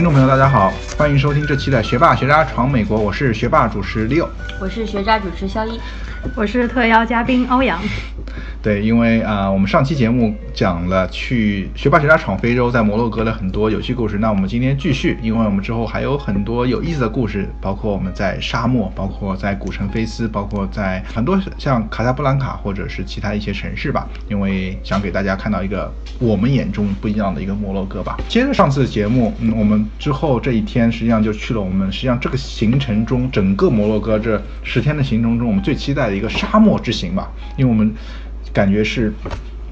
听众朋友，大家好，欢迎收听这期的学霸学渣闯美国，我是学霸主持 Leo，我是学渣主持肖一，我是特邀嘉宾欧阳。对，因为啊、我们上期节目讲了去学霸学渣闯非洲，在摩洛哥的很多有趣故事。那我们今天继续，因为我们之后还有很多有意思的故事，包括我们在沙漠，包括在古城菲斯，包括在很多像卡萨布兰卡或者是其他一些城市吧。因为想给大家看到一个我们眼中不一样的一个摩洛哥吧。接着上次节目，嗯，我们之后这一天实际上就去了我们实际上这个行程中整个摩洛哥这十天的行程中，我们最期待的一个沙漠之行吧，因为我们。感觉是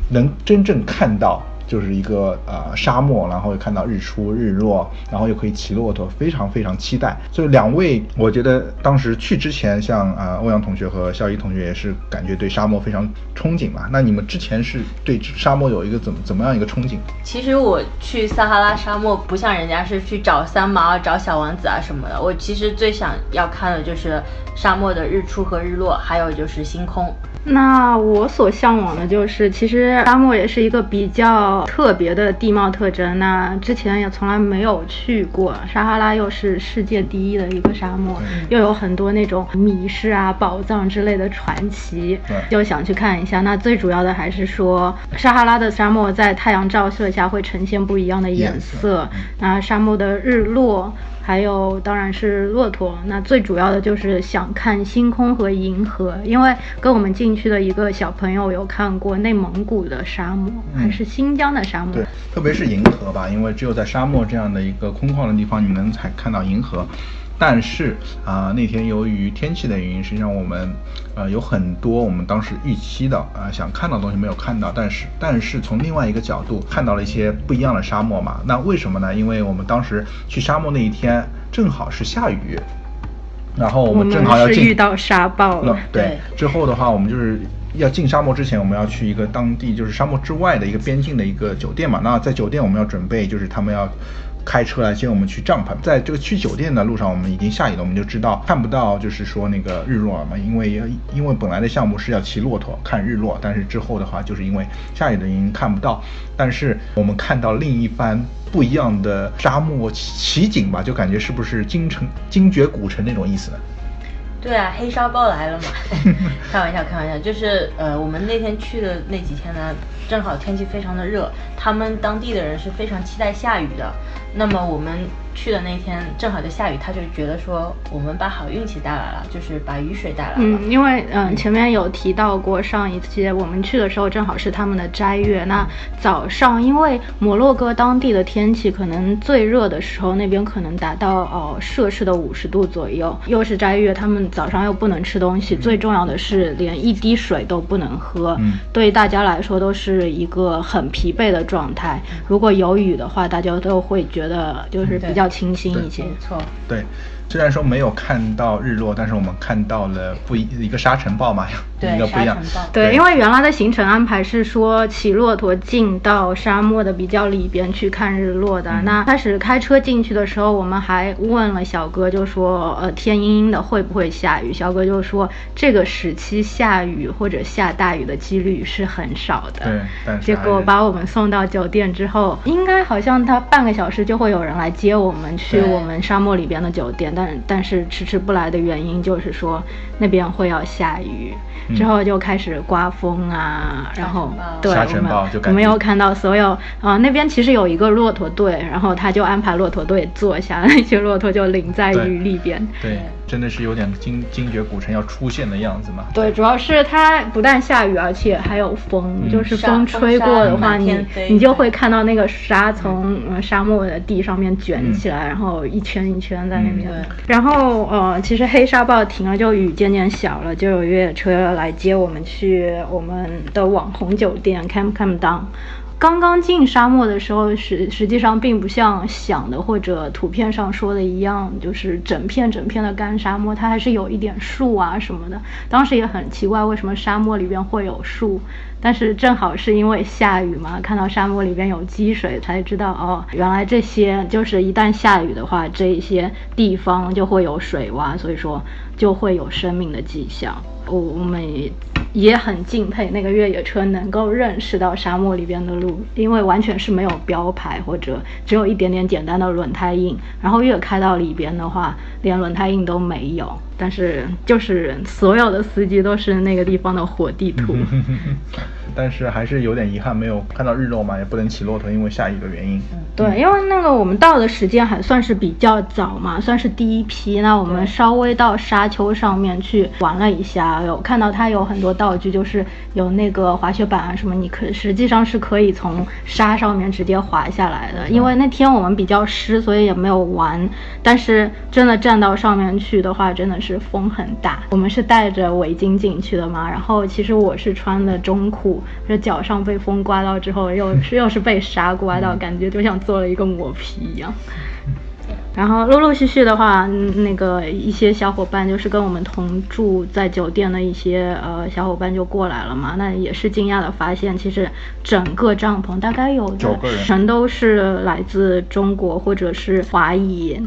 能真正看到，就是一个呃沙漠，然后又看到日出日落，然后又可以骑骆驼，非常非常期待。所以两位，我觉得当时去之前，像啊、呃欧阳同学和肖一同学也是感觉对沙漠非常憧憬嘛。那你们之前是对沙漠有一个怎么怎么样一个憧憬？其实我去撒哈拉沙漠，不像人家是去找三毛、找小王子啊什么的。我其实最想要看的就是沙漠的日出和日落，还有就是星空。那我所向往的就是，其实沙漠也是一个比较特别的地貌特征。那之前也从来没有去过，撒哈拉又是世界第一的一个沙漠，又有很多那种迷失啊、宝藏之类的传奇对，就想去看一下。那最主要的还是说，撒哈拉的沙漠在太阳照射下会呈现不一样的颜色。那沙漠的日落。还有当然是骆驼，那最主要的就是想看星空和银河，因为跟我们进去的一个小朋友有看过内蒙古的沙漠，嗯还是新疆的沙漠。对，特别是银河吧，因为只有在沙漠这样的一个空旷的地方，你能才看到银河。但是啊、那天由于天气的原因，实际上我们呃有很多我们当时预期的啊、想看到的东西没有看到，但是但是从另外一个角度看到了一些不一样的沙漠嘛。那为什么呢？因为我们当时去沙漠那一天正好是下雨，然后我我们正好要进遇到沙暴了。对，之后的话，我们就是要进沙漠之前，我们要去一个当地就是沙漠之外的一个边境的一个酒店嘛。那在酒店我们要准备，就是他们要。开车来接我们去帐篷，在这个去酒店的路上，我们已经下雨了，我们就知道看不到，就是说那个日落了嘛，因为因为本来的项目是要骑骆驼看日落，但是之后的话，就是因为下雨的原因看不到，但是我们看到另一番不一样的沙漠奇景吧，就感觉是不是京城精绝古城那种意思呢？对啊，黑沙暴来了嘛！开玩笑，开玩笑，就是呃，我们那天去的那几天呢，正好天气非常的热，他们当地的人是非常期待下雨的。那么我们去的那天正好就下雨，他就觉得说我们把好运气带来了，就是把雨水带来了。嗯，因为嗯前面有提到过，上一期我们去的时候正好是他们的斋月。那早上因为摩洛哥当地的天气可能最热的时候，那边可能达到哦摄氏的五十度左右，又是斋月，他们早上又不能吃东西，最重要的是连一滴水都不能喝。嗯对于大家来说都是一个很疲惫的状态。如果有雨的话，大家都会觉得就是比较清新一些。没错。对，虽然说没有看到日落，但是我们看到了不一一个沙尘暴嘛，对不一样沙尘暴。对，因为原来的行程安排是说骑骆驼进到沙漠的比较里边去看日落的。嗯那开始开车进去的时候，我们还问了小哥，就说呃天阴阴的会不会下雨？小哥就说这个时期下雨或者下大雨的几率是很少的。对但是结果把我们送到酒店之后，应该好像他半个小时就会有人来接我们去我们沙漠里边的酒店，但但是迟迟不来的原因就是说那边会要下雨。嗯。之后就开始刮风啊，然后对沙尘暴我们就感觉我们有看到所有啊、那边其实有一个骆驼队，然后他就安排骆驼队坐下，那些骆驼就淋在雨里边。对，真的是有点精精绝古城要出现的样子嘛。对，主要是它不但下雨，而且还有风，嗯就是风吹过的话，你你就会看到那个沙从、呃、沙漠的地上面卷起来，嗯然后一圈一圈在那边。嗯然后呃，其实黑沙暴停了，就雨渐渐小了，就有越野车来接我们去我们的网红酒店 Camp Camp Down。刚刚进沙漠的时候，实实际上并不像想的或者图片上说的一样，就是整片整片的干沙漠，它还是有一点树啊什么的。当时也很奇怪，为什么沙漠里边会有树？但是正好是因为下雨嘛，看到沙漠里边有积水，才知道哦，原来这些就是一旦下雨的话，这一些地方就会有水洼，所以说就会有生命的迹象。我我们也很敬佩那个越野车能够认识到沙漠里边的路，因为完全是没有标牌或者只有一点点简单的轮胎印，然后越开到里边的话，连轮胎印都没有。但是就是所有的司机都是那个地方的活地图。但是还是有点遗憾，没有看到日落嘛，也不能骑骆驼，因为下雨的原因。对，因为那个我们到的时间还算是比较早嘛，算是第一批。那我们稍微到沙丘上面去玩了一下，有看到它有很多道具，就是有那个滑雪板啊什么，你可实际上是可以从沙上面直接滑下来的。因为那天我们比较湿，所以也没有玩。但是真的站到上面去的话，真的是风很大。我们是带着围巾进去的嘛，然后其实我是穿的中裤。这脚上被风刮到之后，又是又是被沙刮到，感觉就像做了一个磨皮一样。然后陆陆续续的话，那个一些小伙伴就是跟我们同住在酒店的一些呃小伙伴就过来了嘛。那也是惊讶的发现，其实整个帐篷大概有全都是来自中国或者是华裔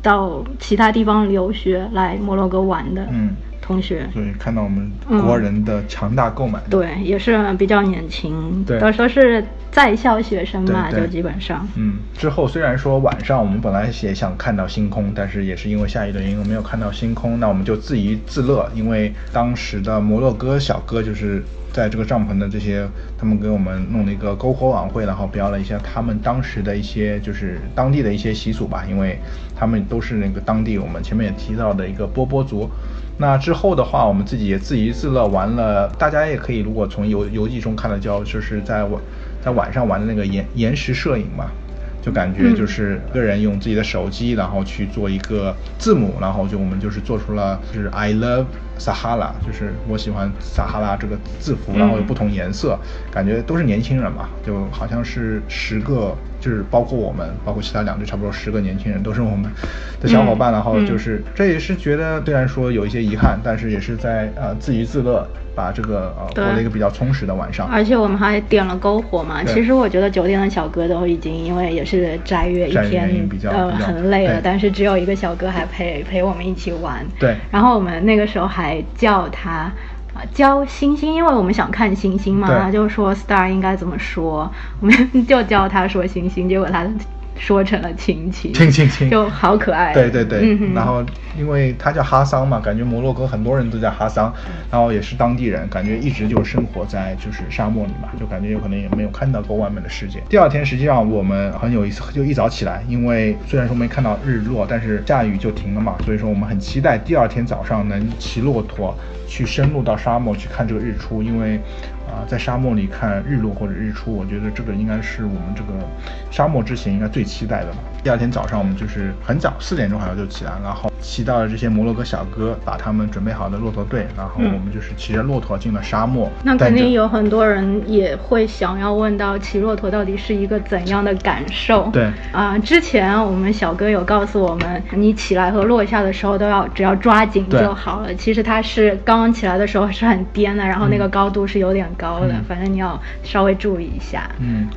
到其他地方留学来摩洛哥玩的。嗯。同学，所以看到我们国人的强大购买，对，也是比较年轻，对，都说是在校学生嘛，就基本上，嗯。之后虽然说晚上我们本来也想看到星空，但是也是因为下雨的原因没有看到星空，那我们就自娱自乐，因为当时的摩洛哥小哥就是在这个帐篷的这些，他们给我们弄了一个篝火晚会，然后标了一下他们当时的一些就是当地的一些习俗吧，因为他们都是那个当地我们前面也提到的一个波波族。那之后的话，我们自己也自娱自乐玩了。大家也可以，如果从游游记中看到，叫就是在晚在晚上玩的那个延延时摄影嘛，就感觉就是个人用自己的手机，然后去做一个字母，然后就我们就是做出了就是 I love。撒哈拉就是我喜欢撒哈拉这个字符，然后有不同颜色，感觉都是年轻人嘛，就好像是十个，就是包括我们，包括其他两队，差不多十个年轻人都是我们的小伙伴，然后就是这也是觉得虽然说有一些遗憾，但是也是在呃自娱自乐，把这个呃过了一个比较充实的晚上。而且我们还点了篝火嘛，其实我觉得酒店的小哥都已经因为也是斋月一天，呃很累了，但是只有一个小哥还陪陪我们一起玩。对，然后我们那个时候还。叫他啊，教星星，因为我们想看星星嘛，他就说 star 应该怎么说，我们 就叫他说星星，结果他。说成了亲亲，亲亲亲，就好可爱。对对对，然后因为他叫哈桑嘛，感觉摩洛哥很多人都叫哈桑，然后也是当地人，感觉一直就生活在就是沙漠里嘛，就感觉有可能也没有看到过外面的世界。第二天实际上我们很有意思，就一早起来，因为虽然说没看到日落，但是下雨就停了嘛，所以说我们很期待第二天早上能骑骆驼去深入到沙漠去看这个日出，因为。啊，在沙漠里看日落或者日出，我觉得这个应该是我们这个沙漠之行应该最期待的嘛。第二天早上，我们就是很早，四点钟好像就起来，然后骑到了这些摩洛哥小哥把他们准备好的骆驼队，然后我们就是骑着骆驼进了沙漠。那肯定有很多人也会想要问到骑骆驼到底是一个怎样的感受？对啊，之前我们小哥有告诉我们，你起来和落下的时候都要只要抓紧就好了。其实他是刚刚起来的时候是很颠的，然后那个高度是有点。高的，反正你要稍微注意一下。嗯，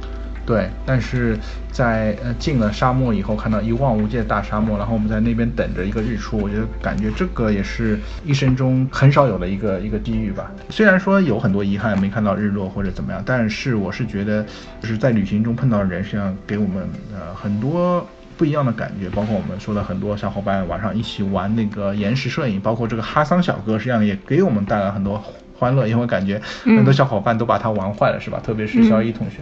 对。但是在呃进了沙漠以后，看到一望无际的大沙漠，然后我们在那边等着一个日出，我觉得感觉这个也是一生中很少有的一个一个地域吧。虽然说有很多遗憾没看到日落或者怎么样，但是我是觉得就是在旅行中碰到的人，实际上给我们呃很多不一样的感觉。包括我们说的很多小伙伴晚上一起玩那个延时摄影，包括这个哈桑小哥，实际上也给我们带来很多。欢乐，因为感觉很多小伙伴都把它玩坏了，是吧？特别是肖一同学。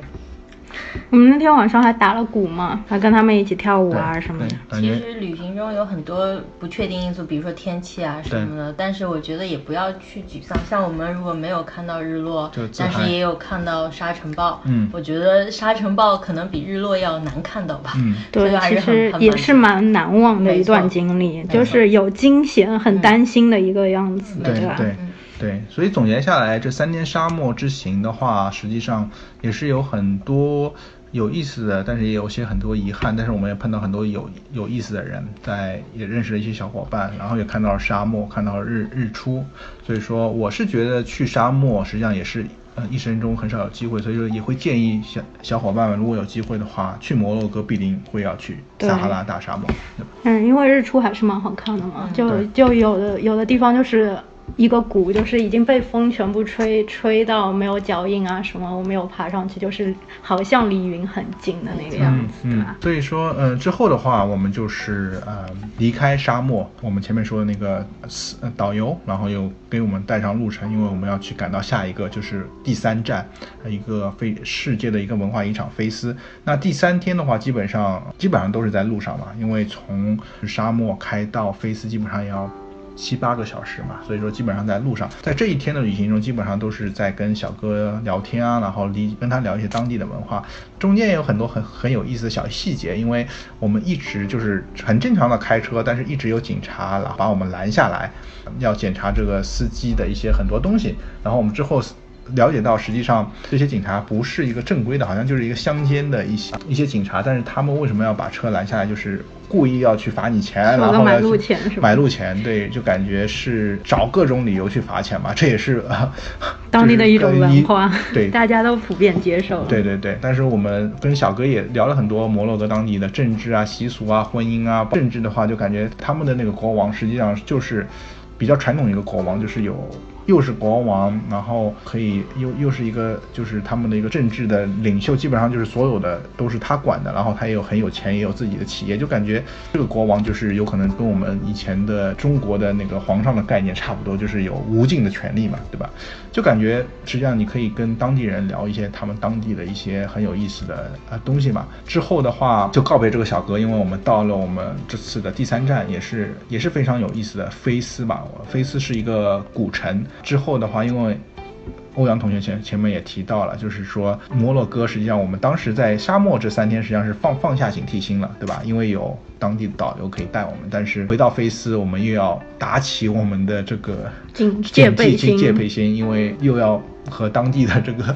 我们那天晚上还打了鼓嘛，还跟他们一起跳舞啊什么的。其实旅行中有很多不确定因素，比如说天气啊什么的。但是我觉得也不要去沮丧。像我们如果没有看到日落，但是也有看到沙尘暴。嗯，我觉得沙尘暴可能比日落要难看到吧。嗯，对，其实也是蛮难忘的一段经历，就是有惊险、很担心的一个样子，对吧？对，所以总结下来，这三天沙漠之行的话，实际上也是有很多有意思的，但是也有些很多遗憾。但是我们也碰到很多有有意思的人，在也认识了一些小伙伴，然后也看到了沙漠，看到了日日出。所以说，我是觉得去沙漠实际上也是呃一生中很少有机会，所以说也会建议小小伙伴们，如果有机会的话，去摩洛哥必定会要去撒哈拉大沙漠。嗯，因为日出还是蛮好看的嘛，就就有的有的地方就是。一个谷，就是已经被风全部吹吹到没有脚印啊什么，我没有爬上去，就是好像离云很近的那个样子，对吧？所以说，嗯，之后的话，我们就是呃离开沙漠，我们前面说的那个呃导游，然后又给我们带上路程，因为我们要去赶到下一个就是第三站，一个非世界的一个文化遗产菲斯。那第三天的话，基本上基本上都是在路上嘛，因为从沙漠开到菲斯，基本上也要。七八个小时嘛，所以说基本上在路上，在这一天的旅行中，基本上都是在跟小哥聊天啊，然后离跟他聊一些当地的文化，中间也有很多很很有意思的小细节，因为我们一直就是很正常的开车，但是一直有警察然后把我们拦下来，要检查这个司机的一些很多东西，然后我们之后。了解到，实际上这些警察不是一个正规的，好像就是一个乡间的一些一些警察。但是他们为什么要把车拦下来？就是故意要去罚你钱，然后买路钱是吧？买路钱，对，就感觉是找各种理由去罚钱吧。这也是 当地的一种文化，对，大家都普遍接受。对对对。但是我们跟小哥也聊了很多摩洛哥当地的政治啊、习俗啊、婚姻啊。政治的话，就感觉他们的那个国王实际上就是比较传统一个国王，就是有。又是国王，然后可以又又是一个就是他们的一个政治的领袖，基本上就是所有的都是他管的，然后他也有很有钱，也有自己的企业，就感觉这个国王就是有可能跟我们以前的中国的那个皇上的概念差不多，就是有无尽的权利嘛，对吧？就感觉实际上你可以跟当地人聊一些他们当地的一些很有意思的啊东西嘛。之后的话就告别这个小哥，因为我们到了我们这次的第三站，也是也是非常有意思的菲斯吧。菲斯是一个古城。之后的话，因为欧阳同学前前面也提到了，就是说摩洛哥实际上我们当时在沙漠这三天实际上是放放下警惕心了，对吧？因为有当地的导游可以带我们，但是回到菲斯，我们又要打起我们的这个警戒备心，戒备心，因为又要和当地的这个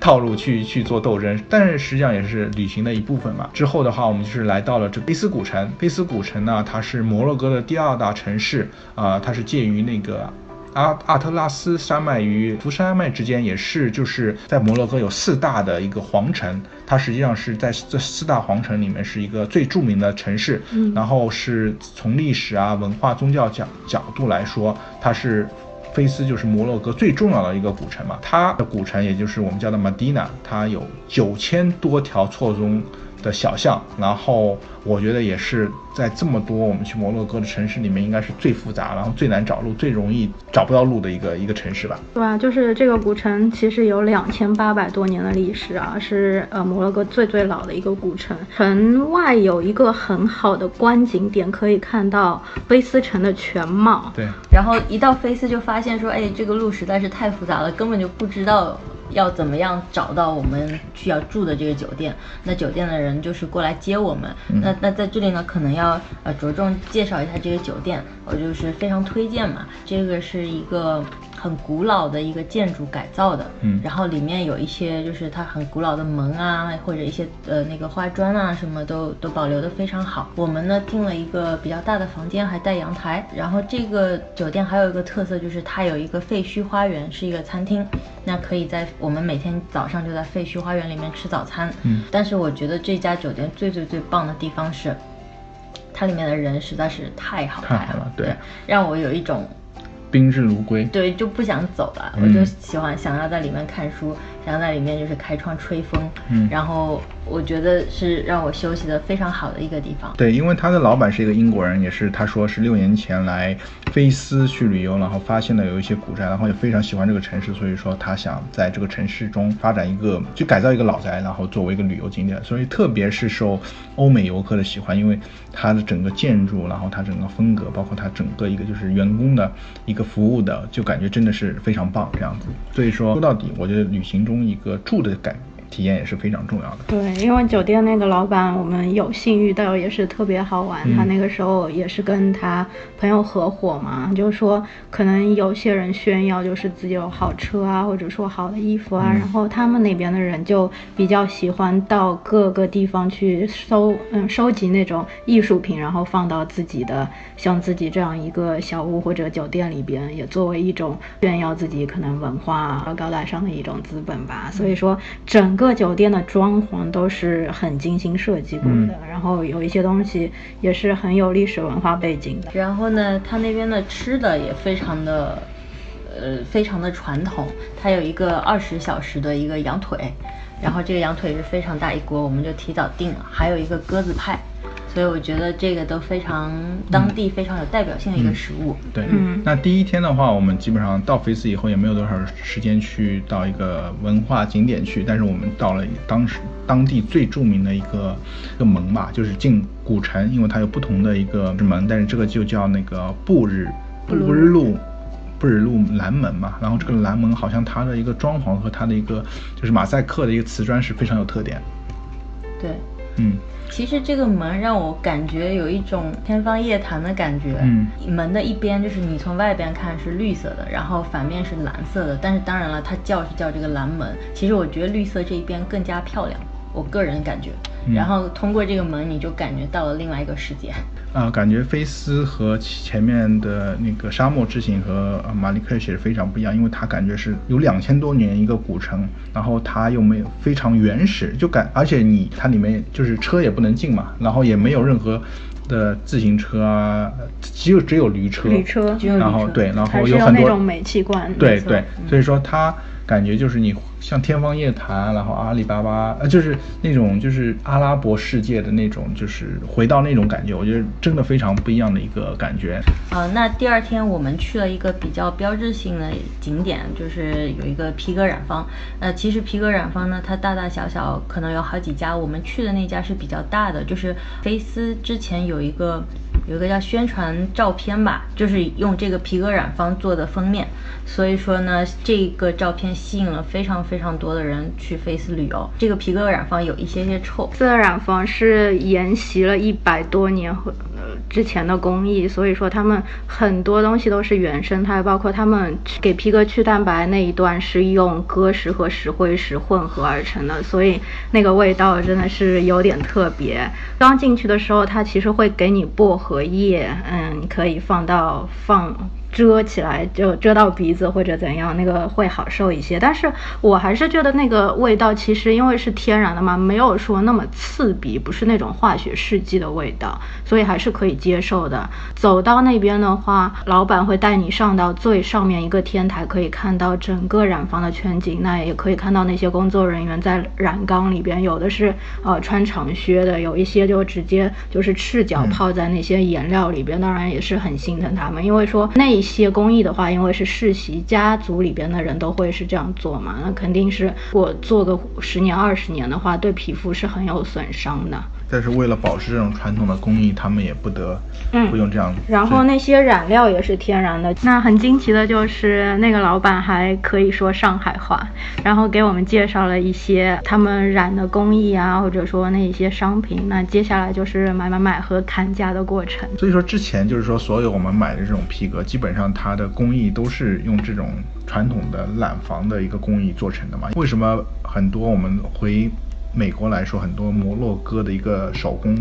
套路去去做斗争。但是实际上也是旅行的一部分嘛。之后的话，我们就是来到了这菲斯古城。菲斯古城呢，它是摩洛哥的第二大城市啊，它是介于那个。阿阿特拉斯山脉与福山脉之间，也是就是在摩洛哥有四大的一个皇城，它实际上是在这四大皇城里面是一个最著名的城市。嗯，然后是从历史啊、文化、宗教角角度来说，它是菲斯就是摩洛哥最重要的一个古城嘛。它的古城也就是我们叫的马迪纳，它有九千多条错综。的小巷，然后我觉得也是在这么多我们去摩洛哥的城市里面，应该是最复杂，然后最难找路、最容易找不到路的一个一个城市吧。对啊，就是这个古城其实有两千八百多年的历史啊，是呃摩洛哥最最老的一个古城。城外有一个很好的观景点，可以看到菲斯城的全貌。对，然后一到菲斯就发现说，哎，这个路实在是太复杂了，根本就不知道。要怎么样找到我们需要住的这个酒店？那酒店的人就是过来接我们。那那在这里呢，可能要呃着重介绍一下这个酒店，我就是非常推荐嘛。这个是一个。很古老的一个建筑改造的，嗯，然后里面有一些就是它很古老的门啊，或者一些呃那个花砖啊，什么都都保留的非常好。我们呢订了一个比较大的房间，还带阳台。然后这个酒店还有一个特色就是它有一个废墟花园，是一个餐厅，那可以在我们每天早上就在废墟花园里面吃早餐。嗯，但是我觉得这家酒店最最最棒的地方是，它里面的人实在是太好太好了，对，让我有一种。宾至如归，对，就不想走了，我就喜欢想要在里面看书，想要在里面就是开窗吹风，嗯，然后我觉得是让我休息的非常好的一个地方。对，因为他的老板是一个英国人，也是他说是六年前来菲斯去旅游，然后发现了有一些古宅，然后也非常喜欢这个城市，所以说他想在这个城市中发展一个，就改造一个老宅，然后作为一个旅游景点，所以特别是受欧美游客的喜欢，因为它的整个建筑，然后它整个风格，包括它整个一个就是员工的一个。服务的就感觉真的是非常棒这样子，所以说说到底，我觉得旅行中一个住的感。体验也是非常重要的。对，因为酒店那个老板，我们有幸遇到，也是特别好玩。他那个时候也是跟他朋友合伙嘛，就是说可能有些人炫耀就是自己有好车啊，或者说好的衣服啊，然后他们那边的人就比较喜欢到各个地方去收，嗯，收集那种艺术品，然后放到自己的像自己这样一个小屋或者酒店里边，也作为一种炫耀自己可能文化和高大上的一种资本吧。所以说整。各酒店的装潢都是很精心设计过的，然后有一些东西也是很有历史文化背景的。然后呢，它那边的吃的也非常的呃非常的传统，它有一个二十小时的一个羊腿，然后这个羊腿是非常大一锅，我们就提早订了，还有一个鸽子派。所以我觉得这个都非常当地非常有代表性的一个食物。对，嗯那第一天的话，我们基本上到菲斯以后也没有多少时间去到一个文化景点去，但是我们到了当时当地最著名的一个一个门吧，就是进古城，因为它有不同的一个门，但是这个就叫那个布日布日路。布日路南门嘛，然后这个南门好像它的一个装潢和它的一个就是马赛克的一个瓷砖是非常有特点。对，嗯，其实这个门让我感觉有一种天方夜谭的感觉。嗯，门的一边就是你从外边看是绿色的，然后反面是蓝色的。但是当然了，它叫是叫这个蓝门，其实我觉得绿色这一边更加漂亮，我个人感觉。嗯然后通过这个门，你就感觉到了另外一个世界。啊、感觉菲斯和前面的那个沙漠之行和呃马里克什是非常不一样，因为它感觉是有两千多年一个古城，然后它又没有非常原始，就感而且你它里面就是车也不能进嘛，然后也没有任何的自行车啊，只有只有驴车，驴车然后对，然后有很多那种煤气罐。对对，所以说它感觉就是你像天方夜谭，然后阿里巴巴，呃，就是那种就是阿拉伯世界的那种，就是回到那种感觉，我觉得真的非常不一样的一个感觉。呃，那第二天我们去了一个比较标志性的景点，就是有一个皮革染坊。呃，其实皮革染坊呢，它大大小小可能有好几家，我们去的那家是比较大的，就是菲斯之前有一个有一个叫宣传照片吧，就是用这个皮革染坊做的封面，所以说呢，这个照片吸引了非常非常多的人去菲斯旅游。这个皮革染坊有一些些臭，色染坊是沿袭了一百多年和呃之前的工艺，所以说他们很多东西都是原生态，包括他们给皮革去蛋白那一段是用砾石和石灰石混合而成的，所以那个味道真的是有点特别。刚进去的时候，它其实会给你薄荷叶，嗯，可以放到放。遮起来就遮到鼻子或者怎样，那个会好受一些。但是我还是觉得那个味道其实因为是天然的嘛，没有说那么刺鼻，不是那种化学试剂的味道，所以还是可以接受的。走到那边的话，老板会带你上到最上面一个天台，可以看到整个染坊的全景，那也可以看到那些工作人员在染缸里边，有的是呃穿长靴的，有一些就直接就是赤脚泡在那些颜料里边，当然也是很心疼他们，因为说那一些工艺的话，因为是世袭家族里边的人都会是这样做嘛，那肯定是我做个十年二十年的话，对皮肤是很有损伤的。但是为了保持这种传统的工艺，他们也不得嗯不用这样。然后那些染料也是天然的。那很惊奇的就是，那个老板还可以说上海话，然后给我们介绍了一些他们染的工艺啊，或者说那一些商品。那接下来就是买买买和砍价的过程。所以说之前就是说，所有我们买的这种皮革，基本上它的工艺都是用这种传统的染坊的一个工艺做成的嘛。为什么很多我们回美国来说，很多摩洛哥的一个手工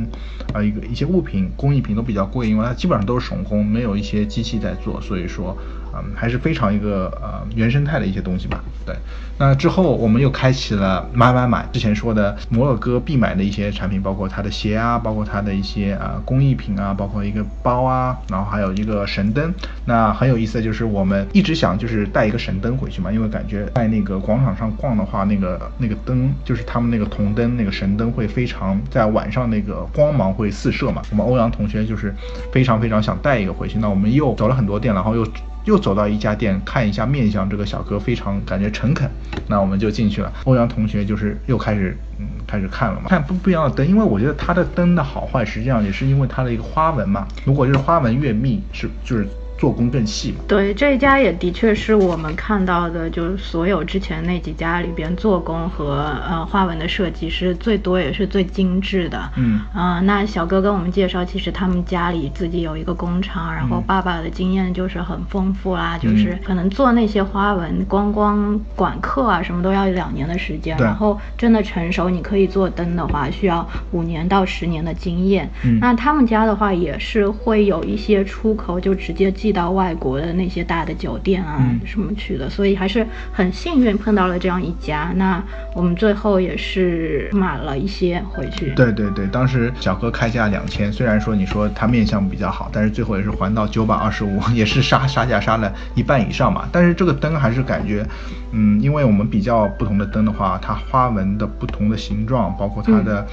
啊、一个一些物品工艺品都比较贵，因为它基本上都是手工，没有一些机器在做，所以说嗯还是非常一个呃原生态的一些东西吧。对，那之后我们又开启了买买买，之前说的摩洛哥必买的一些产品，包括它的鞋啊，包括它的一些呃工艺品啊，包括一个包啊，然后还有一个神灯。那很有意思的就是我们一直想就是带一个神灯回去嘛，因为感觉在那个广场上逛的话，那个那个灯就是他们那个铜灯那个神灯会非常在晚上那个光芒会四射嘛。我们欧阳同学就是非常非常想带一个回去，那我们又走了很多店，然后又。又走到一家店看一下面相，这个小哥非常感觉诚恳，那我们就进去了。欧阳同学就是又开始嗯开始看了嘛，看不不一样的灯，因为我觉得它的灯的好坏实际上也是因为它的一个花纹嘛，如果就是花纹越密，是就是做工更细嘛。对，这一家也的确是我们看到的，就是所有之前那几家里边做工和呃花纹的设计是最多也是最精致的。嗯啊、那小哥跟我们介绍，其实他们家里自己有一个工厂，然后嗯爸爸的经验就是很丰富啦，就是嗯可能做那些花纹，光光管课啊什么都要两年的时间，然后真的成熟，你可以做灯的话，需要五年到十年的经验。嗯那他们家的话也是会有一些出口，就直接寄到外国的那些大的酒店啊嗯什么去的，所以还是很幸运碰到了这样一家。那我们最后也是买了一些回去。对对对，当时小哥开价两千，虽然说你说他面相比较好，但是最后也是还到九百二十五，也是杀杀价杀了一半以上嘛。但是这个灯还是感觉，嗯，因为我们比较不同的灯的话，它花纹的不同的形状，包括它的、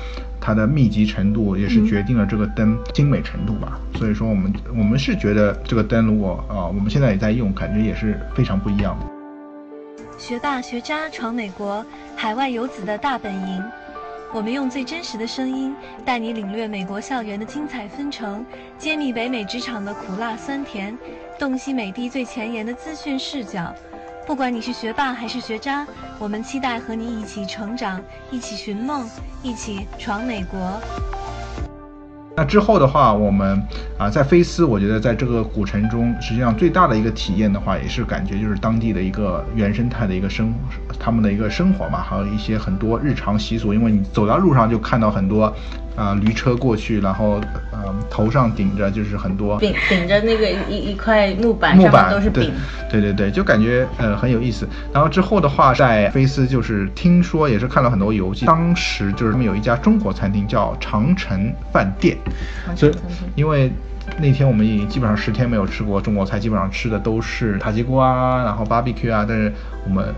它的密集程度，也是决定了这个灯精美程度吧。所以说我们我们是觉得这个灯如果啊、我们现在也在用，感觉也是非常不一样的。学霸学渣闯美国，海外游子的大本营。我们用最真实的声音，带你领略美国校园的精彩纷呈，揭秘北美职场的苦辣酸甜，洞悉美的最前沿的资讯视角。不管你是学霸还是学渣，我们期待和你一起成长，一起寻梦，一起闯美国。那之后的话，我们啊在菲斯，我觉得在这个古城中，实际上最大的一个体验的话，也是感觉就是当地的一个原生态的一个生，他们的一个生活嘛，还有一些很多日常习俗。因为你走到路上就看到很多啊、驴车过去，然后呃头上顶着就是很多顶顶着那个一一块木板，木板对都是饼。对对对，就感觉呃很有意思。然后之后的话，在菲斯就是听说也是看了很多游记，当时就是他们有一家中国餐厅叫长城饭店，所以因为。那天我们已经基本上十天没有吃过中国菜，基本上吃的都是塔吉锅啊，然后 barbecue 啊，但是我们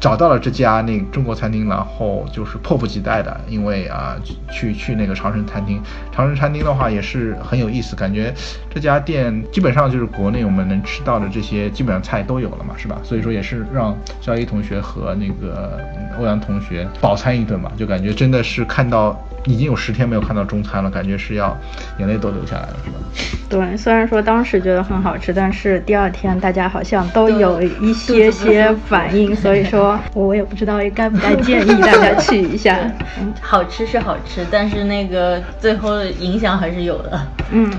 找到了这家那中国餐厅，然后就是迫不及待的，因为啊去去那个长城餐厅，长城餐厅的话也是很有意思，感觉这家店基本上就是国内我们能吃到的这些基本上菜都有了嘛，是吧？所以说也是让肖一同学和那个嗯欧阳同学饱餐一顿嘛，就感觉真的是看到已经有十天没有看到中餐了，感觉是要眼泪都流下来了，是吧？对，虽然说当时觉得很好吃，但是第二天大家好像都都有一些些 反应，所以说我也不知道该不该建议大家去一下。嗯 好吃是好吃，但是那个最后的影响还是有的。嗯，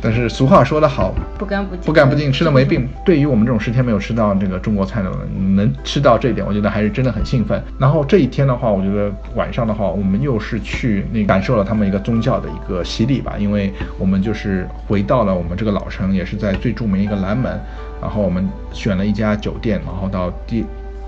但是俗话说得好，不干不净，不干不净，吃了没病。对于我们这种十天没有吃到这个中国菜的人，能吃到这一点，我觉得还是真的很兴奋。然后这一天的话，我觉得晚上的话，我们又是去那感受了他们一个宗教的一个洗礼吧，因为我们就是回到了我们这个老城，也是在最著名一个南门，然后我们选了一家酒店，然后到第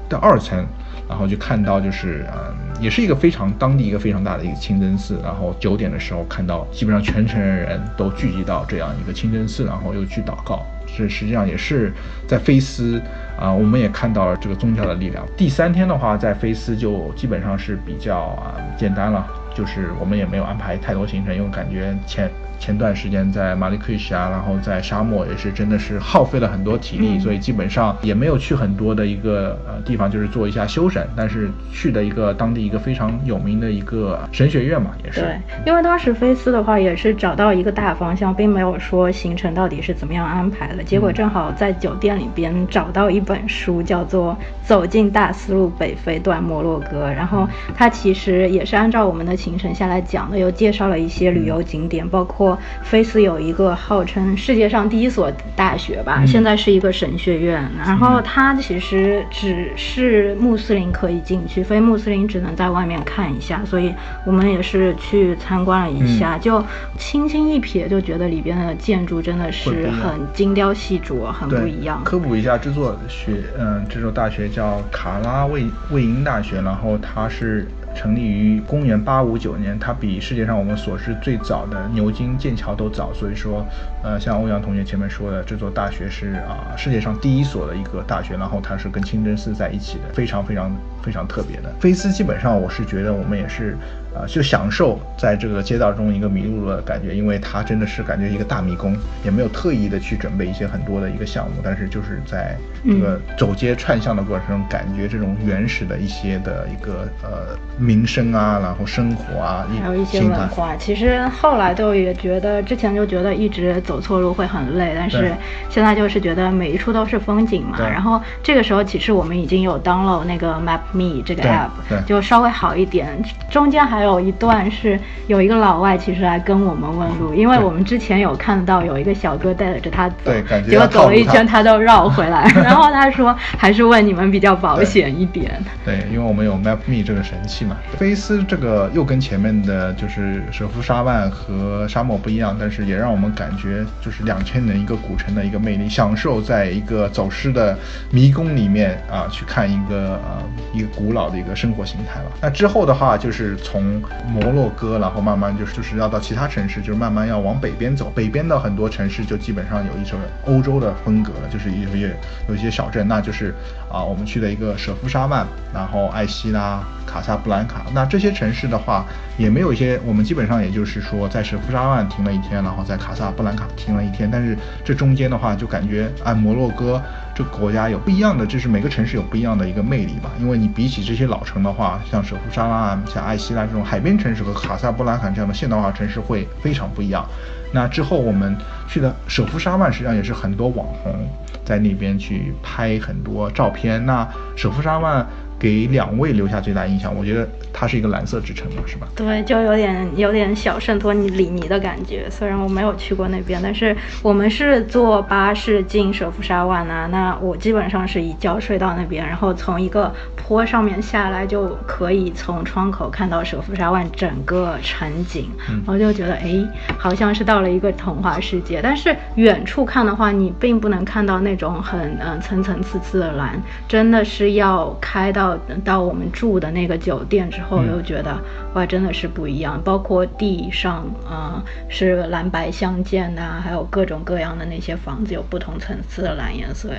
到二层。然后就看到就是嗯，也是一个非常当地一个非常大的一个清真寺。然后九点的时候看到，基本上全城的人都聚集到这样一个清真寺，然后又去祷告。这实际上也是在菲斯啊、我们也看到了这个宗教的力量。第三天的话，在菲斯就基本上是比较啊、简单了，就是我们也没有安排太多行程，因为感觉前。前段时间在马里克西亚，然后在沙漠也是真的是耗费了很多体力，嗯所以基本上也没有去很多的一个呃地方，就是做一下休整。但是去的一个当地一个非常有名的一个神学院嘛，也是。对，因为当时菲斯的话也是找到一个大方向，并没有说行程到底是怎么样安排的。结果正好在酒店里边找到一本书，叫做《走进大丝路北非段摩洛哥》，然后它其实也是按照我们的行程下来讲的，又介绍了一些旅游景点，包括菲斯有一个号称世界上第一所大学吧，嗯。现在是一个神学院，然后它其实只是穆斯林可以进去，非穆斯林只能在外面看一下，所以我们也是去参观了一下，就轻轻一瞥就觉得里边的建筑真的是很精雕细琢，很，不一样。科普一下，这座学，嗯，这座大学叫卡拉卫卫因大学，然后它是成立于公元八五九年，它比世界上我们所知最早的牛津、剑桥都早，所以说，呃，像欧阳同学前面说的，这座大学是啊、世界上第一所的一个大学，然后它是跟清真寺在一起的，非常非常非常特别的。菲斯基本上我是觉得我们也是。啊，就享受在这个街道中一个迷路的感觉，因为它真的是感觉一个大迷宫，也没有特意的去准备一些很多的一个项目，但是就是在这个走街串巷的过程中，感觉这种原始的一些的一个呃民生啊，然后生活啊，还有一些文化，其实后来就也觉得，之前就觉得一直走错路会很累，但是现在就是觉得每一处都是风景嘛。然后这个时候其实我们已经有 download 那个 Map Me 这个 app，就稍微好一点。中间还有一段是有一个老外其实来跟我们问路，因为我们之前有看到有一个小哥带着他走，对感觉结果走了一圈他都绕回来，然后他说还是问你们比较保险一点。对，因为我们有 Map Me 这个神器嘛。菲斯这个又跟前面的就是舍夫沙万和沙漠不一样，但是也让我们感觉就是两千年一个古城的一个魅力，享受在一个走失的迷宫里面啊去看一个呃一个古老的一个生活形态吧。那之后的话就是从摩洛哥，然后慢慢就是就是要到其他城市，就是慢慢要往北边走。北边的很多城市就基本上有一种欧洲的风格了，就是有些有一些小镇，那就是啊我们去的一个舍夫沙万，然后艾希拉、卡萨布兰卡。那这些城市的话，也没有一些，我们基本上也就是说在舍夫沙万停了一天，然后在卡萨布兰卡停了一天。但是这中间的话，就感觉按摩洛哥这国家有不一样的，就是每个城市有不一样的一个魅力吧。因为你比起这些老城的话，像舍夫沙万、像艾希拉这种海边城市和卡萨布兰卡这样的现代化城市会非常不一样。那之后我们去的舍夫沙万，实际上也是很多网红在那边去拍很多照片。那舍夫沙万给两位留下最大印象，我觉得它是一个蓝色之城嘛，是吧？对，就有点有点小圣托里尼的感觉。虽然我没有去过那边，但是我们是坐巴士进舍夫沙万啊。那我基本上是一觉睡到那边，然后从一个坡上面下来，就可以从窗口看到舍夫沙万整个城景。嗯我就觉得，哎，好像是到了一个童话世界。但是远处看的话，你并不能看到那种很嗯、呃层层次次的蓝，真的是要开到到我们住的那个酒店之后，嗯又觉得哇，真的是不一样。包括地上啊、呃是蓝白相间呐啊，还有各种各样的那些房子有不同层次的蓝颜色，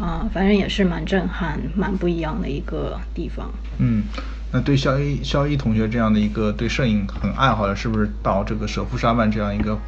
啊、反正也是蛮震撼、蛮不一样的一个地方。嗯，那对肖一肖一同学这样的一个对摄影很爱好的，是不是到这个舍夫沙万这样一个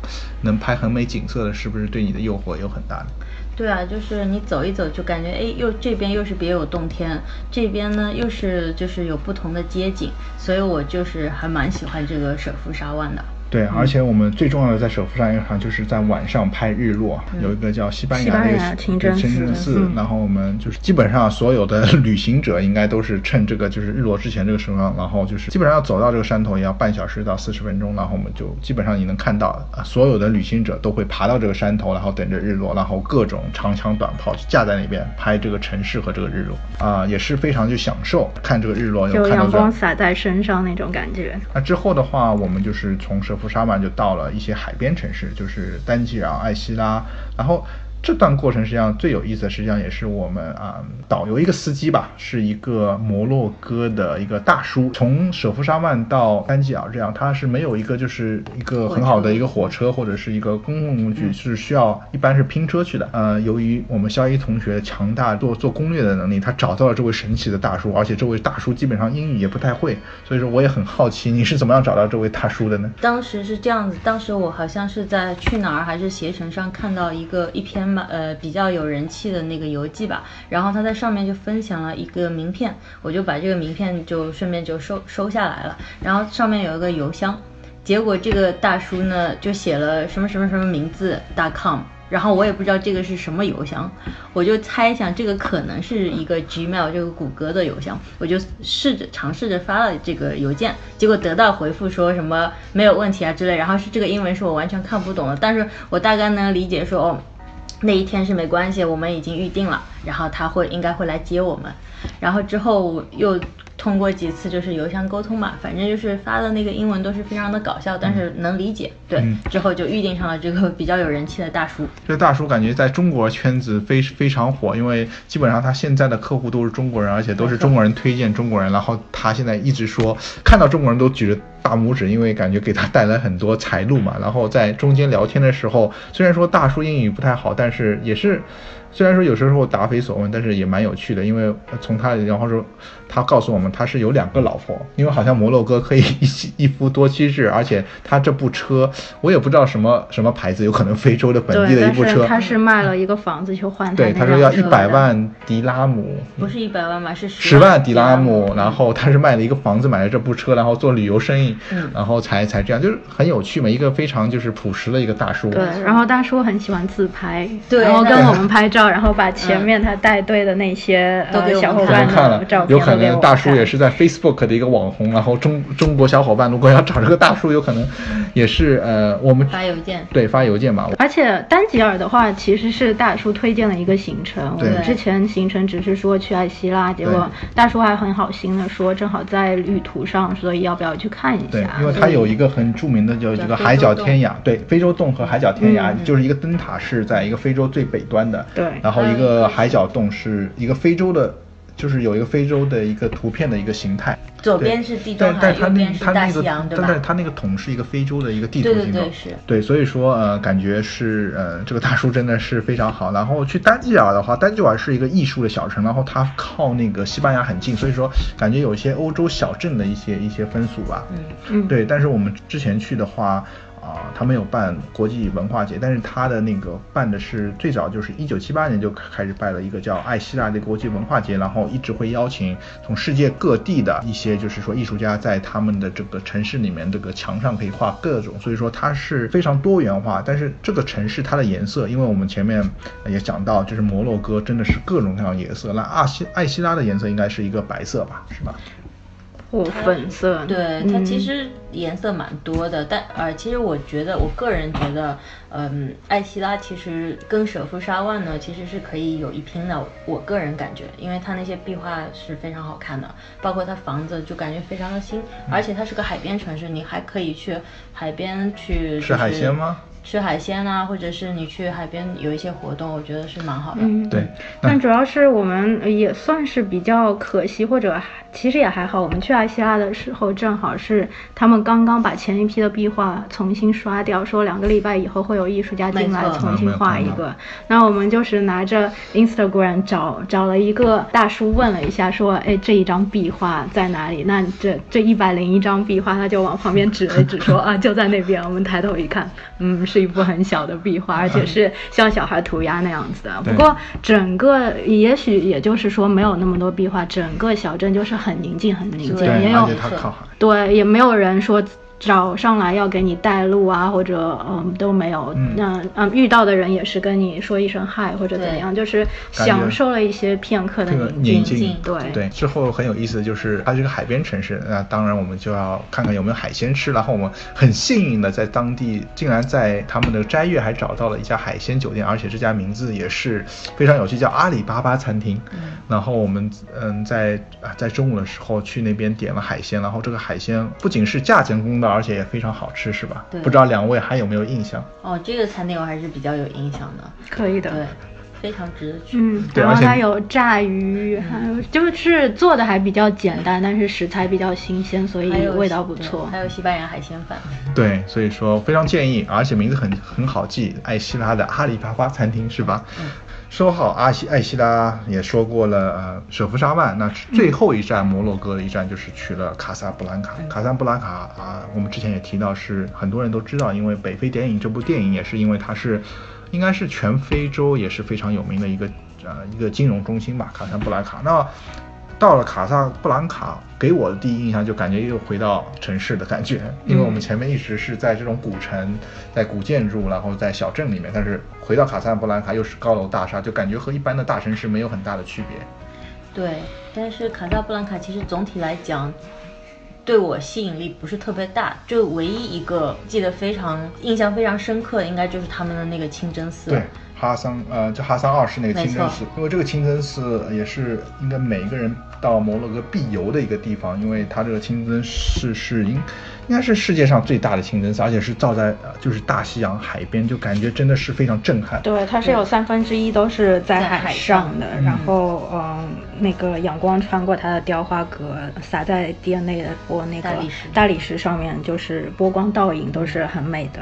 能拍很美景色的，是不是对你的诱惑有很大的？对啊，就是你走一走就感觉哎，又这边又是别有洞天，这边呢又是就是有不同的街景，所以我就是还蛮喜欢这个舍夫沙万的。对，而且我们最重要的在舍夫沙万上就是在晚上拍日落，有一个叫西班牙的一个真清真寺，嗯。然后我们就是基本上所有的旅行者应该都是趁这个就是日落之前这个时候，然后就是基本上要走到这个山头也要半小时到四十分钟，然后我们就基本上你能看到啊，所有的旅行者都会爬到这个山头，然后等着日落，然后各种长枪短炮就架在那边拍这个城市和这个日落。啊，也是非常去享受看这个日落，又就看到阳光洒在身上那种感觉。那之后的话，我们就是从舍夫沙嘛就到了一些海边城市，就是丹吉尔、艾希拉。然后这段过程实际上最有意思的，实际上也是我们啊、导游一个司机吧，是一个摩洛哥的一个大叔。从舍夫沙曼到丹吉尔这样，他是没有一个就是一个很好的一个火车或者是一个公共工具，是需要一般是拼车去的。呃，由于我们肖一同学强大做做攻略的能力，他找到了这位神奇的大叔，而且这位大叔基本上英语也不太会，所以说我也很好奇你是怎么样找到这位大叔的呢？当时是这样子，当时我好像是在去哪儿还是携程上看到一个一篇呃比较有人气的那个游记吧，然后他在上面就分享了一个名片，我就把这个名片就顺便就收收下来了，然后上面有一个邮箱，结果这个大叔呢就写了什么什么什么名字 .com。然后我也不知道这个是什么邮箱，我就猜想这个可能是一个 Gmail 这个谷歌的邮箱，我就试着尝试着发了这个邮件，结果得到回复说什么没有问题啊之类，然后是这个英文是我完全看不懂的，但是我大概能理解说哦，那一天是没关系，我们已经预定了，然后他会应该会来接我们，然后之后又通过几次就是邮箱沟通嘛，反正就是发的那个英文都是非常的搞笑，但是能理解，对，嗯之后就预定上了这个比较有人气的大叔。这个大叔感觉在中国圈子非非常火，因为基本上他现在的客户都是中国人，而且都是中国人推荐中国人。然后他现在一直说看到中国人都举着大拇指，因为感觉给他带来很多财路嘛。然后在中间聊天的时候，虽然说大叔英语不太好，但是也是。虽然说有时候答非所问，但是也蛮有趣的，因为从他然后说，他告诉我们他是有两个老婆，因为好像摩洛哥可以一妻一夫多妻制，而且他这部车我也不知道什么什么牌子，有可能非洲的本地的一部车，是他是卖了一个房子去换对，他说要一百万迪拉姆，不是一百万吧，是十万迪拉，姆。然后他是卖了一个房子，买了这部车，然后做旅游生意，病，然后才才这样，就是很有趣嘛，一个非常就是朴实的一个大叔。对，然后大叔很喜欢自拍，对。然后跟我们拍照，然后把前面他带队的那些都给小伙伴看了。的照，片有可能大叔也是在 Facebook 的一个网红，然后中中国小伙伴如果要找这个大叔，有可能也是呃我们发邮件。对发邮件吧，而且丹吉尔的话，其实是大叔推荐了一个行程。我们之前行程只是说去爱希拉，结果大叔还很好心的说，正好在旅途上，所以要不要去看一对？，因为它有一个很著名的，就一个海角天涯，对，非洲洞和海角天涯，嗯。就是一个灯塔是在一个非洲最北端的，对。然后一个海角洞是一个非洲的，就是有一个非洲的一个图片的一个形态，左边是地中海但但它那右边是它那个大西洋对吧？但它那个桶是一个非洲的一个地图形状，对所以说呃，感觉是呃，这个大叔真的是非常好。然后去丹吉尔的话，丹吉尔是一个艺术的小城，然后它靠那个西班牙很近，所以说感觉有一些欧洲小镇的一些一些风俗吧。嗯嗯，对，但是我们之前去的话，啊、他没有办国际文化节，但是他的那个办的是最早就是一九七八年就开始办了一个叫爱希腊的国际文化节，然后一直会邀请从世界各地的一些就是说艺术家在他们的这个城市里面这个墙上可以画各种，所以说它是非常多元化。但是这个城市它的颜色，因为我们前面也讲到，就是摩洛哥真的是各种各样颜色，那阿西爱希拉的颜色应该是一个白色吧，是吧？或粉色。对，它其嗯实颜色蛮多的，但呃，其实我觉得，我个人觉得，嗯，艾希拉其实跟舍夫沙万呢，其实是可以有一拼的。我个人感觉，因为它那些壁画是非常好看的，包括它房子就感觉非常的新，嗯而且它是个海边城市，你还可以去海边去、吃海鲜吗？吃海鲜啊，或者是你去海边有一些活动，我觉得是蛮好的。嗯，对，但主要是我们也算是比较可惜，或者其实也还好。我们去阿希拉的时候，正好是他们刚刚把前一批的壁画重新刷掉，说两个礼拜以后会有艺术家进来重新画一个。然后我们就是拿着 Instagram 找找了一个大叔问了一下，说，哎，这一张壁画在哪里？那这这一百零一张壁画，他就往旁边指了一指，说啊，就在那边。我们抬头一看，嗯，是一幅很小的壁画，而且是像小孩涂鸦那样子的。不过整个也许也就是说没有那么多壁画，整个小镇就是很宁静，很宁静，对也有。对，也没有人说找上来要给你带路啊，或者嗯都没有。嗯那嗯遇到的人也是跟你说一声嗨或者怎样，就是享受了一些片刻的这个宁宁静。静，对对。之后很有意思的就是，它是个海边城市，那当然我们就要看看有没有海鲜吃。然后我们很幸运的在当地，竟然在他们的斋月还找到了一家海鲜酒店，而且这家名字也是非常有趣，叫阿里巴巴餐厅。然后我们嗯在啊在中午的时候去那边点了海鲜，然后这个海鲜不仅是价钱公道，而且也非常好吃，是吧？对不知道两位还有没有印象？哦，这个餐厅我还是比较有印象的，可以的。对，非常值得去。嗯，对而且然后它有炸鱼，还有就是做的还比较简单，但是食材比较新鲜，所以味道不错还。有西班牙海鲜饭，对，所以说非常建议，而且名字很很好记，爱希拉的阿里巴巴餐厅是吧？说好阿西艾希拉也说过了，呃，舍夫沙万，那最后一站摩洛哥的一站就是去了卡萨布兰卡。卡萨布兰卡啊，我们之前也提到是很多人都知道，因为北非电影这部电影也是因为它是应该是全非洲也是非常有名的一个呃一个金融中心吧，卡萨布兰卡。那到了卡萨布兰卡，给我的第一印象就感觉又回到城市的感觉，因为我们前面一直是在这种古城，在古建筑，然后在小镇里面，但是回到卡萨布兰卡又是高楼大厦，就感觉和一般的大城市没有很大的区别。对，但是卡萨布兰卡其实总体来讲，对我吸引力不是特别大。就唯一一个记得非常印象非常深刻的，应该就是他们的那个清真寺。对，哈桑呃，就哈桑二世那个清真寺，因为这个清真寺也是应该每一个人到摩洛哥必游的一个地方，因为它这个清真寺是应应该是世界上最大的清真寺，而且是造在呃就是大西洋海边，就感觉真的是非常震撼。对，它是有三分之一都是在在海海上上的，然后嗯，那个阳光穿过它的雕花格，洒在店内的波那个大理石大理石上面，就是波光倒影都是很美的，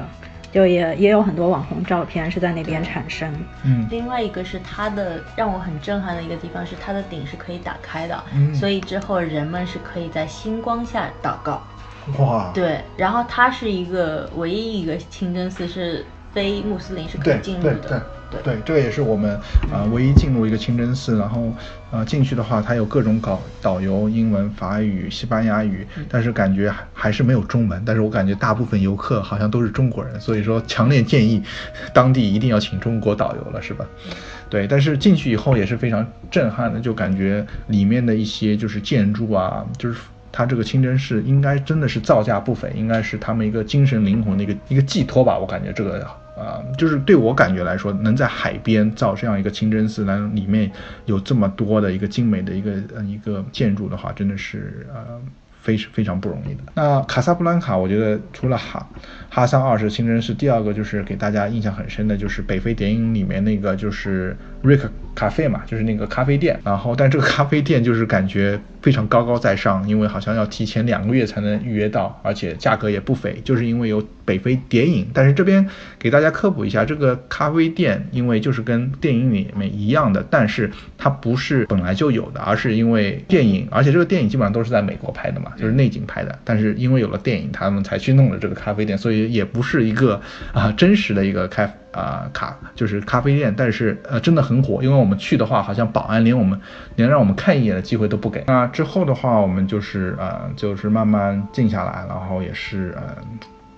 就也也有很多网红照片是在那边产生。嗯，另外一个是它的让我很震撼的一个地方是它的顶是可以打开的，嗯所以之后人们是可以在星光下祷告。哇，对，然后它是一个唯一一个清真寺是非穆斯林是可以进入对的。对对，这个也是我们啊、呃唯一进入一个清真寺，然后呃进去的话，它有各种导导游，英文、法语、西班牙语，但是感觉还还是没有中文。但是我感觉大部分游客好像都是中国人，所以说强烈建议当地一定要请中国导游了，是吧？对，但是进去以后也是非常震撼的，就感觉里面的一些就是建筑啊，就是。它这个清真寺应该真的是造价不菲，应该是他们一个精神灵魂的一个一个寄托吧。我感觉这个啊、就是对我感觉来说，能在海边造这样一个清真寺，然后里面有这么多的一个精美的一个呃一个建筑的话，真的是呃非非常不容易的。那卡萨布兰卡，我觉得除了哈哈桑二世清真寺，第二个就是给大家印象很深的，就是北非谍影里面那个就是 Rick 咖啡嘛，就是那个咖啡店。然后，但这个咖啡店就是感觉非常高高在上，因为好像要提前两个月才能预约到，而且价格也不菲，就是因为有北非谍影。但是这边给大家科普一下，这个咖啡店因为就是跟电影里面一样的，但是它不是本来就有的，而是因为电影，而且这个电影基本上都是在美国拍的嘛，就是内景拍的。但是因为有了电影，他们才去弄了这个咖啡店，所以也不是一个啊、真实的一个开。啊、卡就是咖啡店，但是呃真的很火，因为我们去的话，好像保安连我们连让我们看一眼的机会都不给。那之后的话，我们就是呃就是慢慢静下来，然后也是呃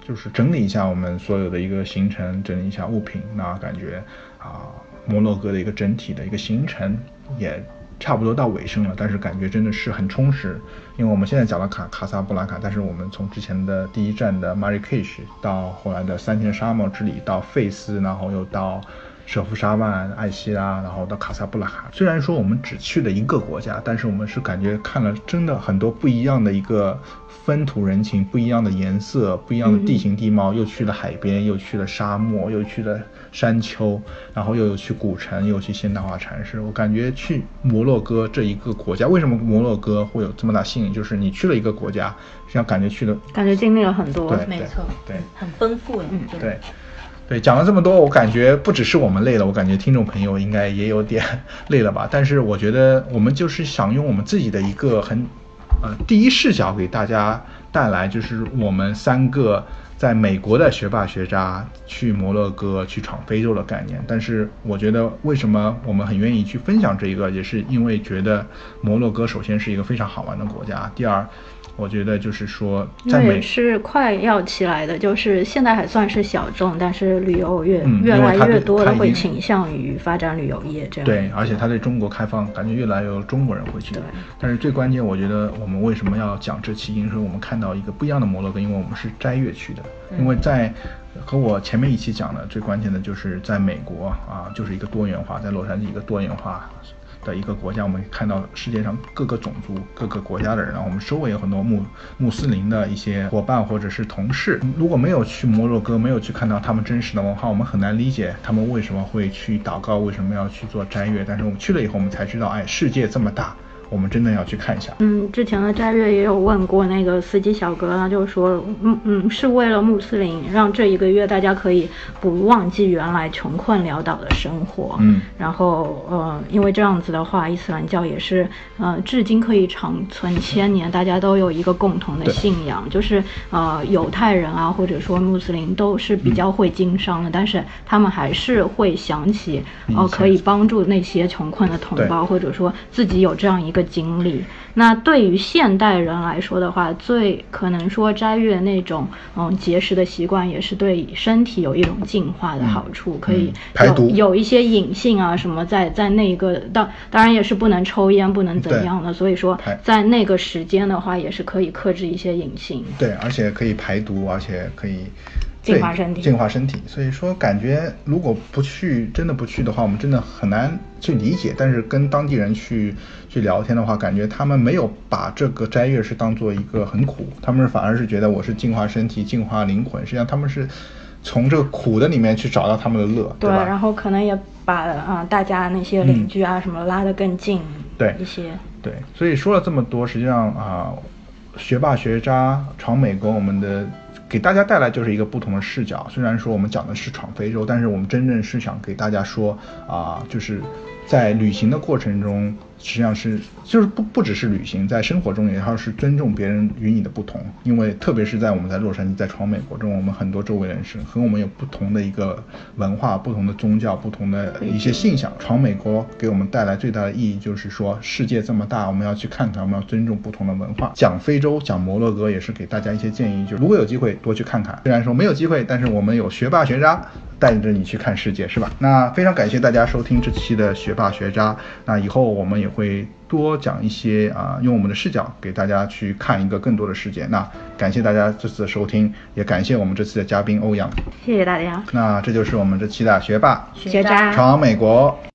就是整理一下我们所有的一个行程，整理一下物品，那感觉啊、摩洛哥的一个整体的一个行程也差不多到尾声了，但是感觉真的是很充实。因为我们现在讲了卡卡萨布兰卡，但是我们从之前的第一站的马里喀什到后来的三天沙漠之旅，到费斯，然后又到舍夫沙万、艾希拉，然后到卡萨布兰卡。虽然说我们只去了一个国家，但是我们是感觉看了真的很多不一样的一个风土人情，不一样的颜色，不一样的地形地貌，又去了海边，又去了沙漠，又去了山丘，然后又有去古城，又去现代化城市。我感觉去摩洛哥这一个国家，为什么摩洛哥会有这么大吸引？就是你去了一个国家，实际上感觉去了，感觉经历了很多。对没错，对很丰富，嗯，对。对，讲了这么多，我感觉不只是我们累了，我感觉听众朋友应该也有点 累了吧。但是我觉得我们就是想用我们自己的一个很呃第一视角给大家带来，就是我们三个在美国的学霸学渣去摩洛哥去闯非洲的概念。但是我觉得为什么我们很愿意去分享这一个，也是因为觉得摩洛哥首先是一个非常好玩的国家，第二。我觉得就是说，因为在美是快要起来的，就是现在还算是小众，但是旅游越、越来越多的它已经会倾向于发展旅游业这样。对，而且它对中国开放，感觉越来越有中国人会去。对但是最关键，我觉得我们为什么要讲这期，因为我们看到一个不一样的摩洛哥，因为我们是斋月去的，因为在和我前面一期讲的最关键的就是在美国啊，就是一个多元化，在洛杉矶一个多元化。的一个国家，我们看到世界上各个种族、各个国家的人，然后我们周围有很多穆穆斯林的一些伙伴或者是同事。如果没有去摩洛哥，没有去看到他们真实的文化，我们很难理解他们为什么会去祷告，为什么要去做斋月。但是我们去了以后，我们才知道，哎，世界这么大，我们真的要去看一下。嗯，之前的斋月也有问过那个司机小哥，他就说，嗯嗯，是为了穆斯林，让这一个月大家可以不忘记原来穷困潦倒的生活。嗯，然后呃，因为这样子的话，伊斯兰教也是呃，至今可以长存千年，大家都有一个共同的信仰，就是呃，犹太人啊，或者说穆斯林都是比较会经商的，但是他们还是会想起呃，可以帮助那些穷困的同胞，或者说自己有这样一个经历。那对于现代人来说的话，最可能说斋月那种嗯节食的习惯，也是对身体有一种净化的好处，可以嗯排毒有有一些隐性啊什么在在那个当当然也是不能抽烟，不能怎样的，所以说在那个时间的话，也是可以克制一些隐性。对，而且可以排毒，而且可以对净化身体净化身体。所以说，感觉如果不去，真的不去的话，我们真的很难去理解。但是跟当地人去去聊天的话，感觉他们没有把这个斋月是当做一个很苦，他们反而是觉得我是净化身体、净化灵魂。实际上他们是从这个苦的里面去找到他们的乐，对，吧？然后可能也把啊、呃大家那些邻居啊什么拉得更近对一些。对，所以说了这么多，实际上啊，学霸学渣闯美国，我们的给大家带来就是一个不同的视角。虽然说我们讲的是闯非洲，但是我们真正是想给大家说啊，就是在旅行的过程中，实际上是就是不不只是旅行，在生活中也要是尊重别人与你的不同，因为特别是在我们在洛杉矶在闯美国中，我们很多周围人士和我们有不同的一个文化、不同的宗教、不同的一些信仰。闯美国给我们带来最大的意义就是说，世界这么大，我们要去看看，我们要尊重不同的文化。讲非洲、讲摩洛哥也是给大家一些建议，就如果有机会多去看看。虽然说没有机会，但是我们有学霸学渣。带着你去看世界，是吧？那非常感谢大家收听这期的学霸学渣。那以后我们也会多讲一些啊，用我们的视角给大家去看一个更多的世界。那感谢大家这次的收听，也感谢我们这次的嘉宾欧阳。谢谢大家。那这就是我们这期的学霸学渣闯美国。